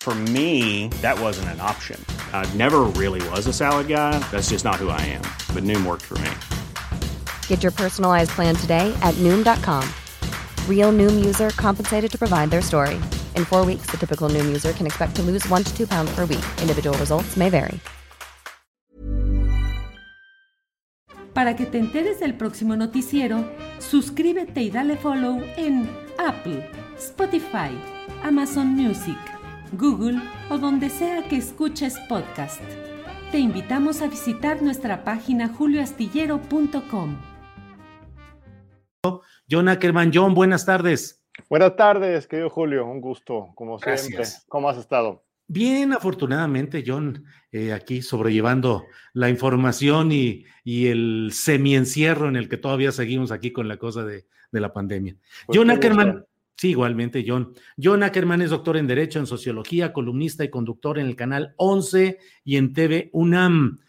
For me, that wasn't an option. I never really was a salad guy. That's just not who I am. But Noom worked for me. Get your personalized plan today at Noom.com. Real Noom user compensated to provide their story. In four weeks, the typical Noom user can expect to lose one to two pounds per week. Individual results may vary. Para que te enteres del próximo noticiero, suscríbete y dale follow en Apple, Spotify, Amazon Music. Google o donde sea que escuches podcast. Te invitamos a visitar nuestra página julioastillero.com. John Ackerman, John, buenas tardes. Buenas tardes, querido Julio, un gusto, como siempre. ¿Cómo has estado? Bien, afortunadamente, John, eh, aquí sobrellevando la información y, y el semi-encierro en el que todavía seguimos aquí con la cosa de, de la pandemia. Pues John Ackerman, Sí, igualmente, John. John Ackerman es doctor en Derecho, en Sociología, columnista y conductor en el canal 11 y en TV UNAM.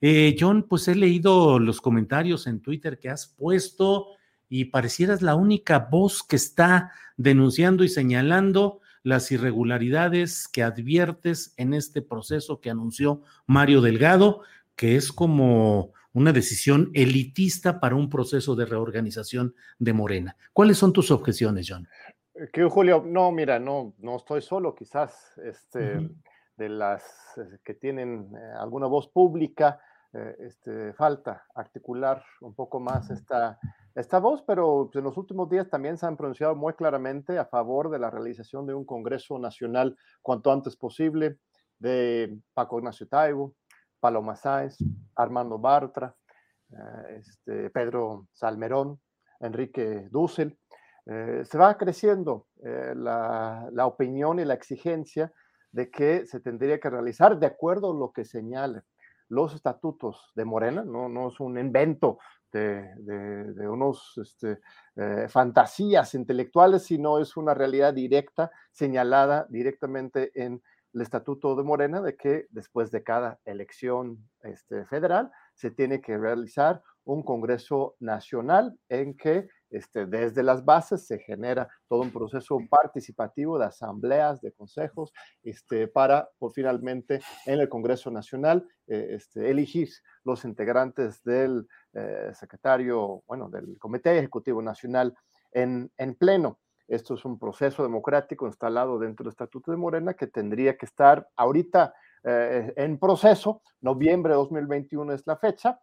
Eh, John, pues he leído los comentarios en Twitter que has puesto y parecieras la única voz que está denunciando y señalando las irregularidades que adviertes en este proceso que anunció Mario Delgado, que es como una decisión elitista para un proceso de reorganización de Morena. ¿Cuáles son tus objeciones, John? Eh, que Julio, no, mira, no, no estoy solo, quizás este, de las eh, que tienen eh, alguna voz pública, este, falta articular un poco más esta, esta voz, pero pues, en los últimos días también se han pronunciado muy claramente a favor de la realización de un Congreso Nacional cuanto antes posible, de Paco Ignacio Taibo, Paloma Sáez, Armando Bartra, este, Pedro Salmerón, Enrique Dussel. Eh, se va creciendo eh, la, la, opinión y la exigencia de que se tendría que realizar de acuerdo a lo que señalen los estatutos de Morena, no, no es un invento de, de, unos este, eh, fantasías intelectuales, sino es una realidad directa señalada directamente en el estatuto de Morena de que después de cada elección este, federal se tiene que realizar un Congreso Nacional en que este, desde las bases se genera todo un proceso participativo de asambleas, de consejos, este, para por finalmente en el Congreso Nacional eh, este, elegir los integrantes del eh, secretario, bueno, del Comité Ejecutivo Nacional en, en pleno. Esto es un proceso democrático instalado dentro del Estatuto de Morena que tendría que estar ahorita eh, en proceso. Noviembre de 2021 es la fecha.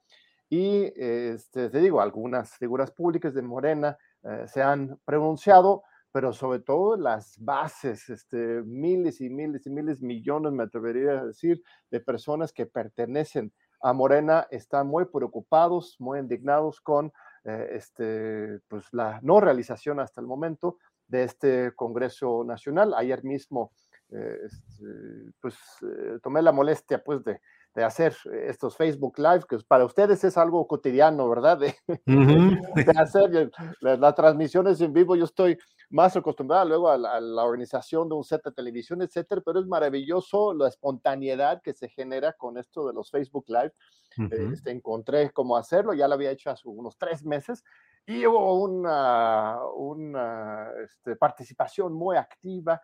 Y este, te digo, algunas figuras públicas de Morena eh, se han pronunciado, pero sobre todo las bases, este, miles y miles y miles, millones, me atrevería a decir, de personas que pertenecen a Morena están muy preocupados, muy indignados con eh, este, pues, la no realización hasta el momento de este Congreso Nacional. Ayer mismo, eh, este, pues, tomé la molestia, pues, de de hacer estos Facebook Live, que para ustedes es algo cotidiano, ¿verdad? De, hacer las transmisiones en vivo. Yo estoy más acostumbrado luego a la, organización de un set de televisión, etcétera, pero es maravilloso la espontaneidad que se genera con esto de los Facebook Live. este, encontré cómo hacerlo, ya lo había hecho hace unos tres meses y hubo una, una este, participación muy activa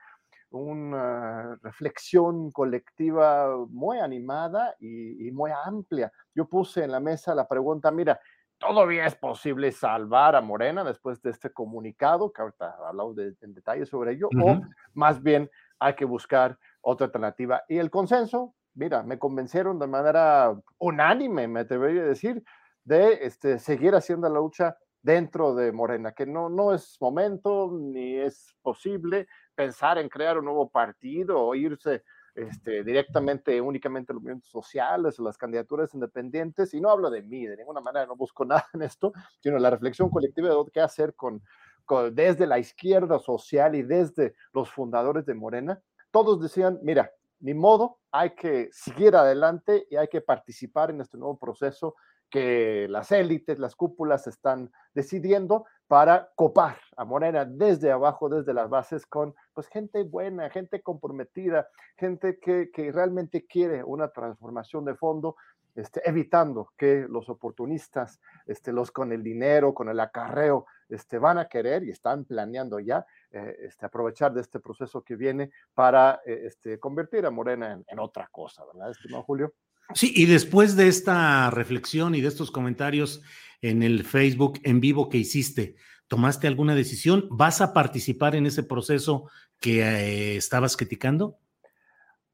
una reflexión colectiva muy animada y, muy amplia. Yo puse en la mesa la pregunta, mira, ¿todavía es posible salvar a Morena después de este comunicado, que ahorita hablamos de, en detalle sobre ello, o más bien hay que buscar otra alternativa? Y el consenso, mira, me convencieron de manera unánime, me atrevería a decir, de este, seguir haciendo la lucha dentro de Morena, que no, no es momento ni es posible pensar en crear un nuevo partido o irse este, directamente, únicamente a los movimientos sociales o las candidaturas independientes. Y no hablo de mí, de ninguna manera, no busco nada en esto, sino la reflexión colectiva de qué hacer con, con, desde la izquierda social y desde los fundadores de Morena. Todos decían, mira, ni modo, hay que seguir adelante y hay que participar en este nuevo proceso que las élites, las cúpulas están decidiendo para copar a Morena desde abajo, desde las bases, con pues gente buena, gente comprometida, gente que, que realmente quiere una transformación de fondo, este, evitando que los oportunistas, este, los con el dinero, con el acarreo, este, van a querer y están planeando ya eh, este, aprovechar de este proceso que viene para eh, este, convertir a Morena en, en otra cosa, ¿verdad, estimado Julio? Sí, y después de esta reflexión y de estos comentarios en el Facebook en vivo que hiciste, ¿tomaste alguna decisión? ¿Vas a participar en ese proceso que eh, estabas criticando?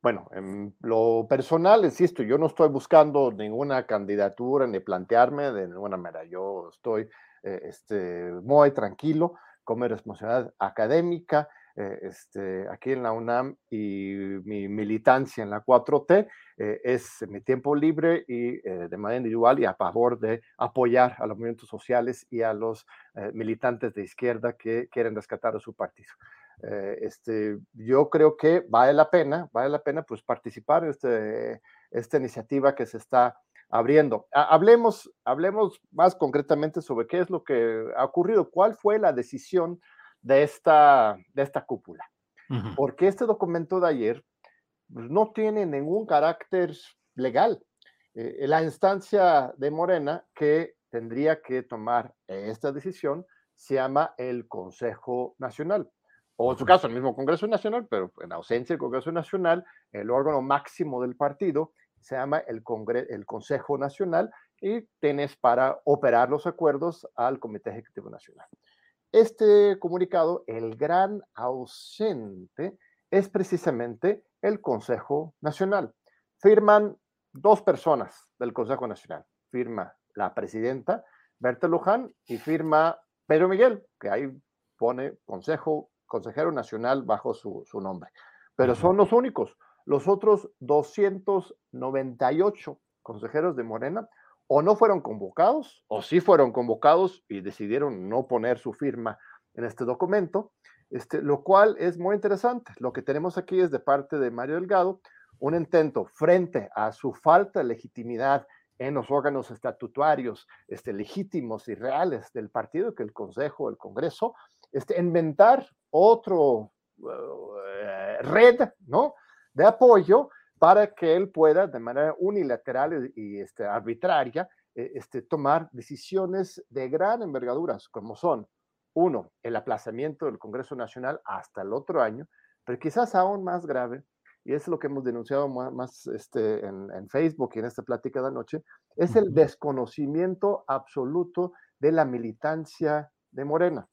Bueno, en lo personal, insisto, yo no estoy buscando ninguna candidatura ni plantearme de ninguna manera. Yo estoy eh, este, muy tranquilo con mi responsabilidad académica, eh, este, aquí en la UNAM y mi militancia en la 4T eh, es mi tiempo libre y eh, de manera individual y a favor de apoyar a los movimientos sociales y a los militantes de izquierda que quieren rescatar a su partido. este, yo creo que vale la pena, vale la pena pues participar en este, esta iniciativa que se está abriendo. Hablemos, hablemos más concretamente sobre qué es lo que ha ocurrido, cuál fue la decisión de esta, de esta cúpula. Porque este documento de ayer pues, no tiene ningún carácter legal. Eh, la instancia de Morena que tendría que tomar esta decisión se llama el Consejo Nacional, o en su caso el mismo Congreso Nacional, pero en ausencia del Congreso Nacional, el órgano máximo del partido se llama el, el Consejo Nacional y tienes para operar los acuerdos al Comité Ejecutivo Nacional. Este comunicado, el gran ausente, es precisamente el Consejo Nacional. Firman dos personas del Consejo Nacional. Firma la presidenta Berta Luján y firma Pedro Miguel, que ahí pone Consejo, Consejero Nacional bajo su, su nombre. Pero son los únicos. Los otros 298 consejeros de Morena o no fueron convocados, o sí fueron convocados y decidieron no poner su firma en este documento, este, lo cual es muy interesante. Lo que tenemos aquí es de parte de Mario Delgado un intento frente a su falta de legitimidad en los órganos estatutarios este, legítimos y reales del partido, que el Consejo, el Congreso, este, inventar otro uh, red ¿no? de apoyo para que él pueda de manera unilateral y este, arbitraria eh, este, tomar decisiones de gran envergadura, como son, uno, el aplazamiento del Congreso Nacional hasta el otro año, pero quizás aún más grave, y es lo que hemos denunciado más, este, en, en, Facebook y en esta plática de anoche, es el desconocimiento absoluto de la militancia de Morena.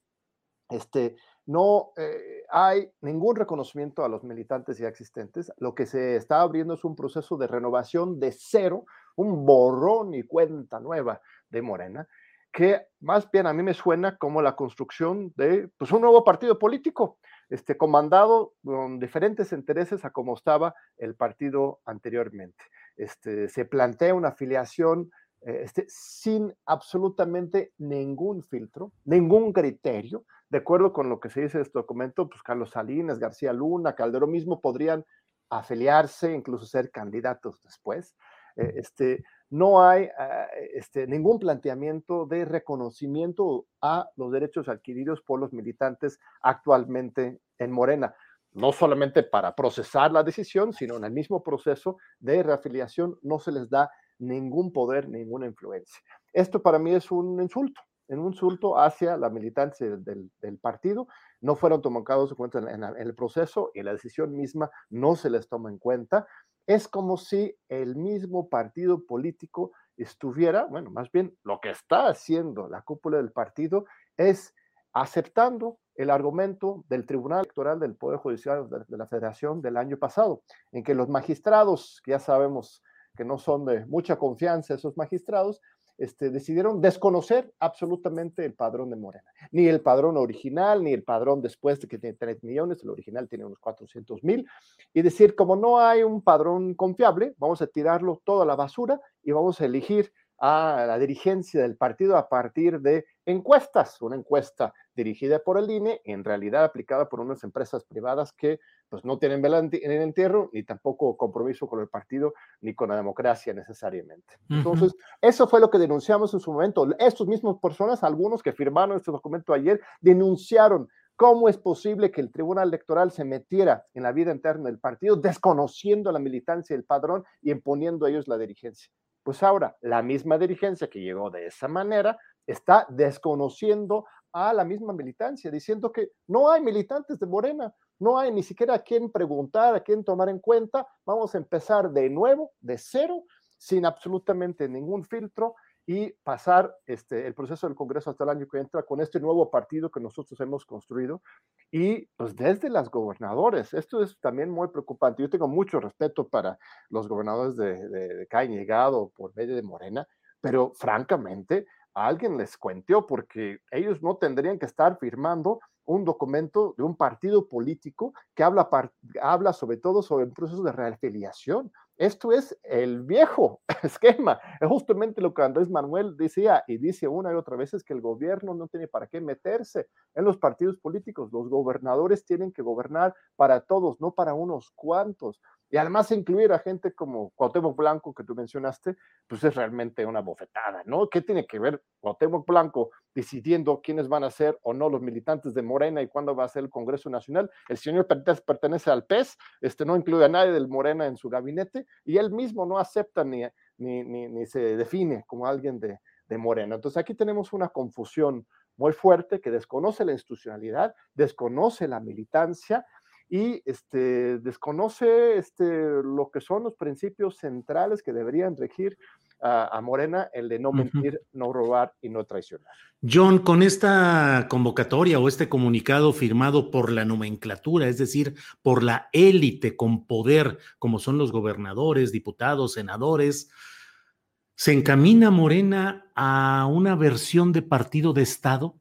Este, no eh, hay ningún reconocimiento a los militantes ya existentes. Lo que se está abriendo es un proceso de renovación de cero, un borrón y cuenta nueva de Morena, que más bien a mí me suena como la construcción de pues, un nuevo partido político, este, comandado con diferentes intereses a como estaba el partido anteriormente. Este, se plantea una afiliación este, sin absolutamente ningún filtro, ningún criterio, de acuerdo con lo que se dice en este documento, pues Carlos Salinas, García Luna, Calderón mismo podrían afiliarse, incluso ser candidatos después. Eh, este, no hay ah, este, ningún planteamiento de reconocimiento a los derechos adquiridos por los militantes actualmente en Morena, no solamente para procesar la decisión, sino en el mismo proceso de reafiliación no se les da ningún poder, ninguna influencia. Esto para mí es un insulto, un insulto hacia la militancia del, partido. No fueron tomados en cuenta en, el proceso y la decisión misma no se les toma en cuenta. Es como si el mismo partido político estuviera, bueno, más bien lo que está haciendo la cúpula del partido es aceptando el argumento del Tribunal Electoral del Poder Judicial de la Federación del año pasado, en que los magistrados, que ya sabemos que no son de mucha confianza esos magistrados, este, decidieron desconocer absolutamente el padrón de Morena, ni el padrón original, ni el padrón después de que tiene 3 millones, el original tiene unos 400 mil, y decir, como no hay un padrón confiable, vamos a tirarlo todo a la basura y vamos a elegir a la dirigencia del partido a partir de encuestas, una encuesta dirigida por el INE, en realidad aplicada por unas empresas privadas que pues no tienen vela en el entierro ni tampoco compromiso con el partido ni con la democracia necesariamente. Entonces, eso fue lo que denunciamos en su momento. Estos mismos personas, algunos que firmaron este documento ayer, denunciaron cómo es posible que el Tribunal Electoral se metiera en la vida interna del partido, desconociendo la militancia del padrón y imponiendo a ellos la dirigencia. Pues ahora, la misma dirigencia que llegó de esa manera está desconociendo a la misma militancia, diciendo que no hay militantes de Morena, no hay ni siquiera a quién preguntar, a quién tomar en cuenta. Vamos a empezar de nuevo, de cero, sin absolutamente ningún filtro y pasar este, el proceso del Congreso hasta el año que entra con este nuevo partido que nosotros hemos construido. Y pues desde las gobernadores, esto es también muy preocupante. Yo tengo mucho respeto para los gobernadores de, de, que han llegado por medio de Morena, pero francamente, alguien les cuenteó porque ellos no tendrían que estar firmando un documento de un partido político que habla, habla sobre todo sobre el proceso de reafiliación. Esto es el viejo esquema. Es justamente lo que Andrés Manuel decía y dice una y otra vez, es que el gobierno no tiene para qué meterse en los partidos políticos. Los gobernadores tienen que gobernar para todos, no para unos cuantos. Y además incluir a gente como Cuauhtémoc Blanco, que tú mencionaste, pues es realmente una bofetada, ¿no? ¿Qué tiene que ver Cuauhtémoc Blanco decidiendo quiénes van a ser o no los militantes de Morena y cuándo va a ser el Congreso Nacional? El señor pertenece al PES, este no incluye a nadie del Morena en su gabinete y él mismo no acepta ni, ni, ni, se define como alguien de, de Morena. Entonces aquí tenemos una confusión muy fuerte que desconoce la institucionalidad, desconoce la militancia y este, desconoce este, lo que son los principios centrales que deberían regir a, Morena, el de no mentir, no robar y no traicionar. John, con esta convocatoria o este comunicado firmado por la nomenclatura, es decir, por la élite con poder, como son los gobernadores, diputados, senadores, ¿se encamina Morena a una versión de partido de Estado?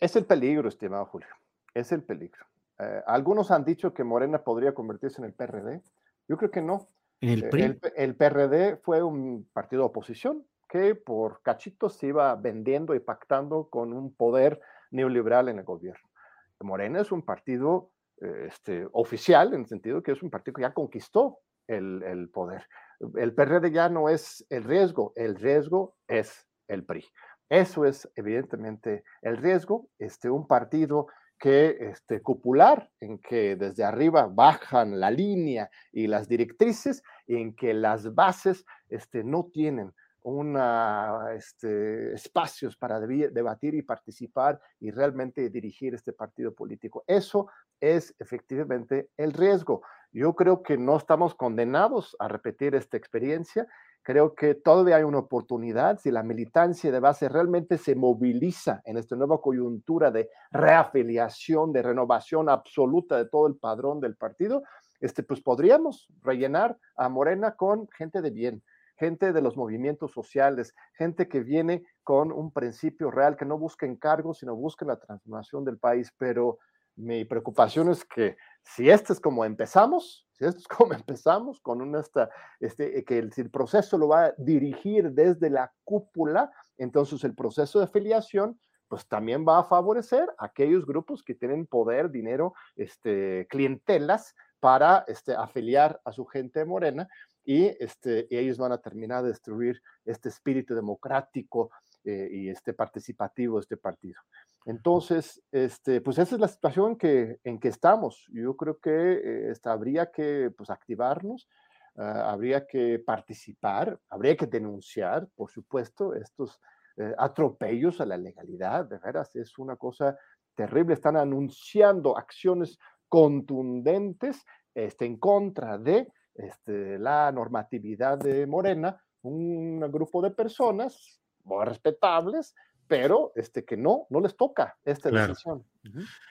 Es el peligro, estimado Julio, es el peligro. Eh, algunos han dicho que Morena podría convertirse en el PRD. Yo creo que no. ¿En el, PRI? el, el PRD fue un partido de oposición que por cachitos se iba vendiendo y pactando con un poder neoliberal en el gobierno. Morena es un partido eh, este, oficial, en el sentido que es un partido que ya conquistó el, el, poder. El PRD ya no es el riesgo, el riesgo es el PRI. Eso es evidentemente el riesgo. Este, un partido que este, cupular, en que desde arriba bajan la línea y las directrices, en que las bases este, no tienen una, este, espacios para debatir y participar y realmente dirigir este partido político. Eso es efectivamente el riesgo. Yo creo que no estamos condenados a repetir esta experiencia Creo que todavía hay una oportunidad si la militancia de base realmente se moviliza en esta nueva coyuntura de reafiliación, de renovación absoluta de todo el padrón del partido, este, pues podríamos rellenar a Morena con gente de bien, gente de los movimientos sociales, gente que viene con un principio real, que no busca encargos, sino busca la transformación del país. Pero mi preocupación es que si este es como empezamos, Si esto es como empezamos, con una, este, que el, si el proceso lo va a dirigir desde la cúpula, entonces el proceso de afiliación pues también va a favorecer a aquellos grupos que tienen poder, dinero, este, clientelas para este, afiliar a su gente morena y, este, y ellos van a terminar de destruir este espíritu democrático eh, y este participativo de este partido. Entonces, este, pues esa es la situación que, en que estamos. Yo creo que eh, habría que pues, activarnos, ah, habría que participar, habría que denunciar, por supuesto, estos eh, atropellos a la legalidad. De veras, es una cosa terrible. Están anunciando acciones contundentes este, en contra de este, la normatividad de Morena, un grupo de personas muy respetables, pero este, que no, no les toca esta decisión.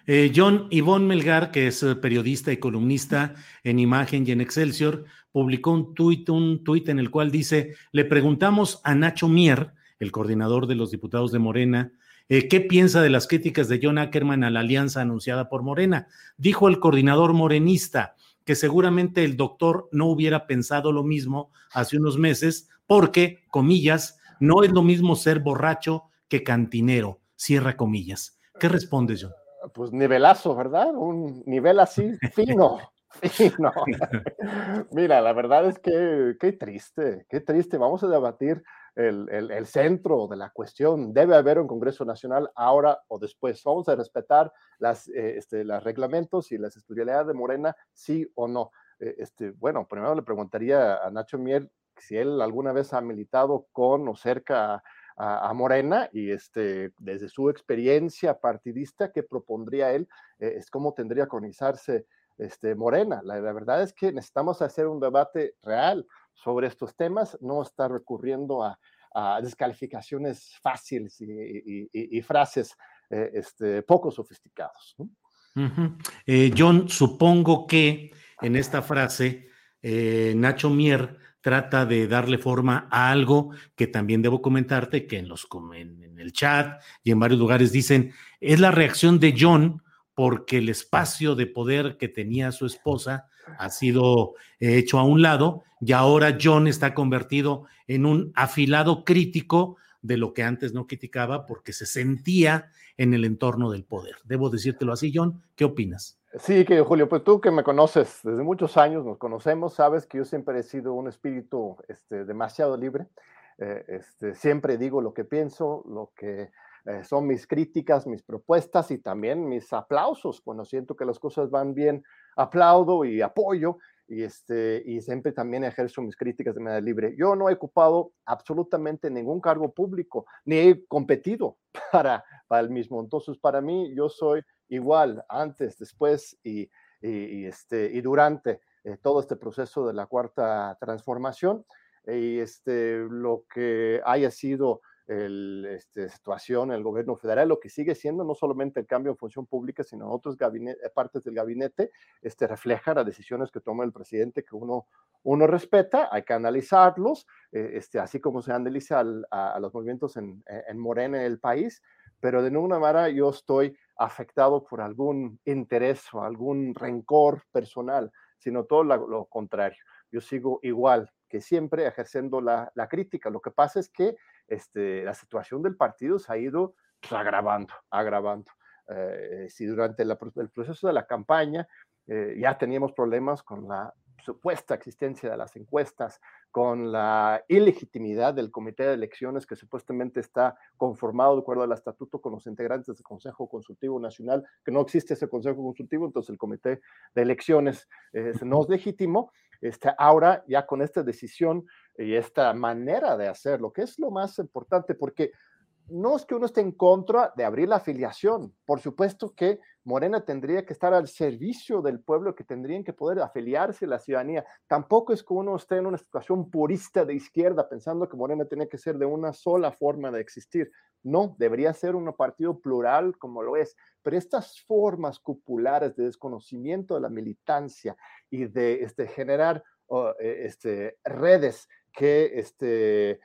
Eh, John Ivonne Melgar, que es eh, periodista y columnista en Imagen y en Excelsior, publicó un tuit, un tuit en el cual dice, le preguntamos a Nacho Mier, el coordinador de los diputados de Morena, eh, ¿qué piensa de las críticas de John Ackerman a la alianza anunciada por Morena? Dijo el coordinador morenista, que seguramente el doctor no hubiera pensado lo mismo hace unos meses, porque, comillas, no es lo mismo ser borracho que cantinero, cierra comillas. ¿Qué respondes, John? Pues nivelazo, ¿verdad? Un nivel así fino. fino. Mira, la verdad es que qué triste, qué triste. Vamos a debatir el, el, centro de la cuestión. Debe haber un Congreso Nacional ahora o después. Vamos a respetar las, eh, este, los reglamentos y las estudialidades de Morena, sí o no. Eh, este, bueno, primero le preguntaría a Nacho Mier si él alguna vez ha militado con o cerca a, Morena y este, desde su experiencia partidista, ¿qué propondría él? Eh, es cómo tendría que organizarse este, Morena. La, la, verdad es que necesitamos hacer un debate real sobre estos temas, no estar recurriendo a, descalificaciones fáciles y, frases eh, este, poco sofisticados. Eh, John, supongo que en esta frase eh, Nacho Mier trata de darle forma a algo que también debo comentarte, que en, los, en el chat y en varios lugares dicen, es la reacción de John porque el espacio de poder que tenía su esposa ha sido hecho a un lado y ahora John está convertido en un afilado crítico de lo que antes no criticaba porque se sentía en el entorno del poder. Debo decírtelo así, John. ¿Qué opinas? Sí, que Julio, pues tú que me conoces desde muchos años, nos conocemos, sabes que yo siempre he sido un espíritu este, demasiado libre. Eh, este, siempre digo lo que pienso, lo que eh, son mis críticas, mis propuestas y también mis aplausos. Cuando siento que las cosas van bien, aplaudo y apoyo y, este, y siempre también ejerzo mis críticas de manera libre. Yo no he ocupado absolutamente ningún cargo público, ni he competido para, para el mismo. Entonces, para mí, yo soy igual antes, después y, y, este, y durante eh, todo este proceso de la cuarta transformación. Y este, lo que haya sido la este, situación el gobierno federal, lo que sigue siendo no solamente el cambio en función pública, sino en otras partes del gabinete, este, refleja las decisiones que toma el presidente que uno, uno respeta, hay que analizarlos, eh, este, así como se analiza a, los movimientos en, en Morena en el país, pero de ninguna manera yo estoy afectado por algún interés o algún rencor personal, sino todo lo, contrario. Yo sigo igual que siempre ejerciendo la, la crítica. Lo que pasa es que este, la situación del partido se ha ido pues, agravando, agravando. Eh, si durante el proceso de la campaña eh, ya teníamos problemas con la supuesta existencia de las encuestas, con la ilegitimidad del comité de elecciones que supuestamente está conformado de acuerdo al estatuto con los integrantes del Consejo Consultivo Nacional, que no existe ese Consejo Consultivo, entonces el comité de elecciones eh, no es legítimo. Este, ahora ya con esta decisión y esta manera de hacerlo, que es lo más importante, porque no es que uno esté en contra de abrir la afiliación. Por supuesto que Morena tendría que estar al servicio del pueblo, que tendrían que poder afiliarse a la ciudadanía. Tampoco es que uno esté en una situación purista de izquierda, pensando que Morena tiene que ser de una sola forma de existir. No, debería ser un partido plural como lo es. Pero estas formas cupulares de desconocimiento de la militancia y de este, generar eh, este, redes que este,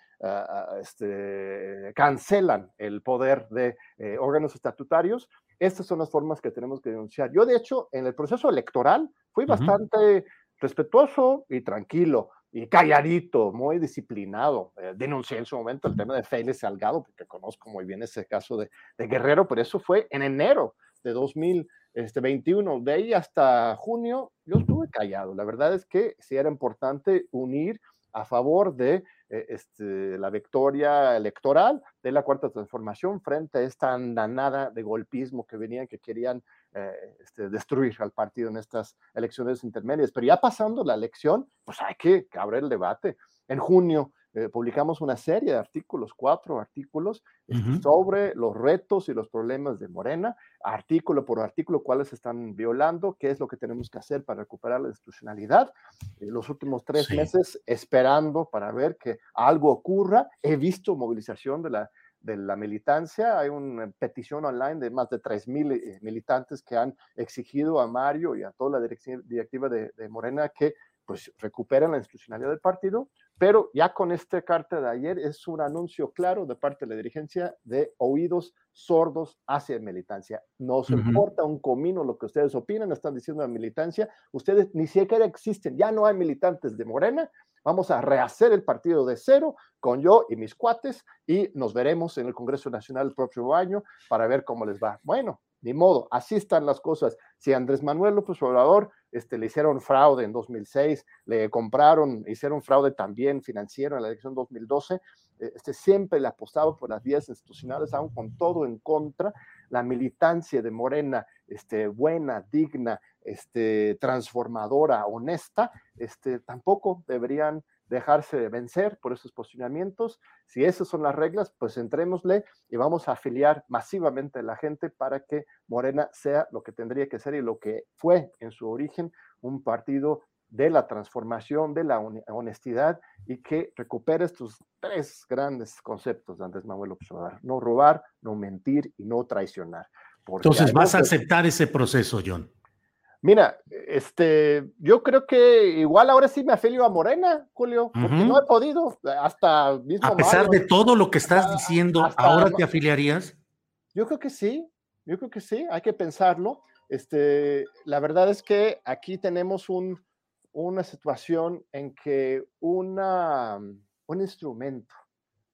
este, cancelan el poder de eh, órganos estatutarios. Estas son las formas que tenemos que denunciar. Yo, de hecho, en el proceso electoral fui bastante respetuoso y tranquilo y calladito, muy disciplinado. Eh, denuncié en su momento el tema de Félix Salgado, porque conozco muy bien ese caso de, de Guerrero, pero eso fue en enero de 2021. De ahí hasta junio yo estuve callado. La verdad es que sí era importante unir a favor de este, la victoria electoral de la cuarta transformación frente a esta andanada de golpismo que venían, que querían eh, este, destruir al partido en estas elecciones intermedias. Pero ya pasando la elección, pues hay que, que abrir el debate. En junio eh, publicamos una serie de artículos, cuatro artículos, este, sobre los retos y los problemas de Morena, artículo por artículo, cuáles están violando, qué es lo que tenemos que hacer para recuperar la institucionalidad. los últimos tres meses esperando para ver que algo ocurra. He visto movilización de la, de la militancia. Hay una petición online de más de 3.000 eh, militantes que han exigido a Mario y a toda la directiva de, de Morena que pues recuperen la institucionalidad del partido, pero ya con esta carta de ayer es un anuncio claro de parte de la dirigencia de oídos sordos hacia militancia. Nos importa un comino lo que ustedes opinan, están diciendo la militancia, ustedes ni siquiera existen, ya no hay militantes de Morena, vamos a rehacer el partido de cero con yo y mis cuates y nos veremos en el Congreso Nacional el próximo año para ver cómo les va. Bueno, ni modo, así están las cosas. Si Andrés Manuel López Obrador este, le hicieron fraude en 2006, le compraron, hicieron fraude también financiero en la elección 2012, eh, este, siempre le apostaba por las vías institucionales, aún con todo en contra, la militancia de Morena, este, buena, digna, este, transformadora, honesta, este, tampoco deberían dejarse de vencer por esos posicionamientos. Si esas son las reglas, pues entrémosle y vamos a afiliar masivamente a la gente para que Morena sea lo que tendría que ser y lo que fue en su origen un partido de la transformación, de la honestidad y que recupere estos tres grandes conceptos de Andrés Manuel Obrador. No robar, no mentir y no traicionar. Entonces, ¿vas a aceptar ese proceso, John? Mira, este, yo creo que igual ahora sí me afilio a Morena, Julio, porque no he podido, hasta mismo A pesar de todo lo que estás diciendo, ¿ahora te afiliarías? Yo creo que sí, yo creo que sí, hay que pensarlo. Este, la verdad es que aquí tenemos un, una situación en que una, un instrumento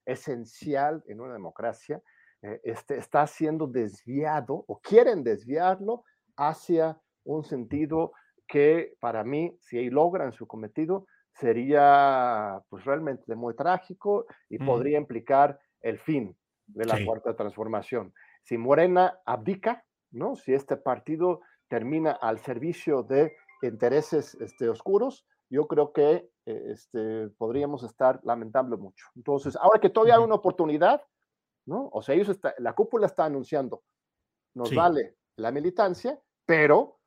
esencial en una democracia eh, este, está siendo desviado o quieren desviarlo hacia un sentido que para mí, si logran su cometido, sería pues realmente muy trágico y mm. podría implicar el fin de la cuarta transformación. Si Morena abdica, ¿no? Si este partido termina al servicio de intereses este, oscuros, yo creo que eh, este, podríamos estar lamentando mucho. Entonces, ahora que todavía hay una oportunidad, ¿no? O sea, ellos está, la cúpula está anunciando, nos vale la militancia, pero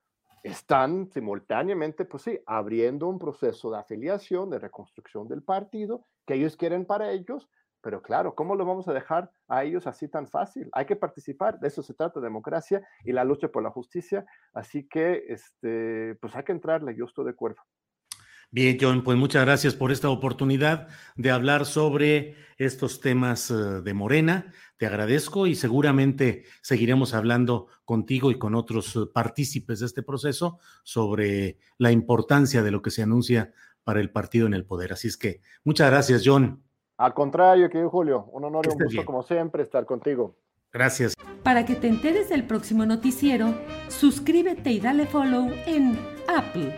están simultáneamente, pues sí, abriendo un proceso de afiliación, de reconstrucción del partido, que ellos quieren para ellos, pero claro, ¿cómo lo vamos a dejar a ellos así tan fácil? Hay que participar, de eso se trata, democracia y la lucha por la justicia, así que, este, pues hay que entrarle, yo estoy de acuerdo. Bien, John, pues muchas gracias por esta oportunidad de hablar sobre estos temas eh, de Morena. Te agradezco y seguramente seguiremos hablando contigo y con otros eh, partícipes de este proceso sobre la importancia de lo que se anuncia para el partido en el poder. Así es que muchas gracias, John. Al contrario, querido Julio, un honor y un gusto como siempre estar contigo. Gracias. Para que te enteres del próximo noticiero, suscríbete y dale follow en Apple,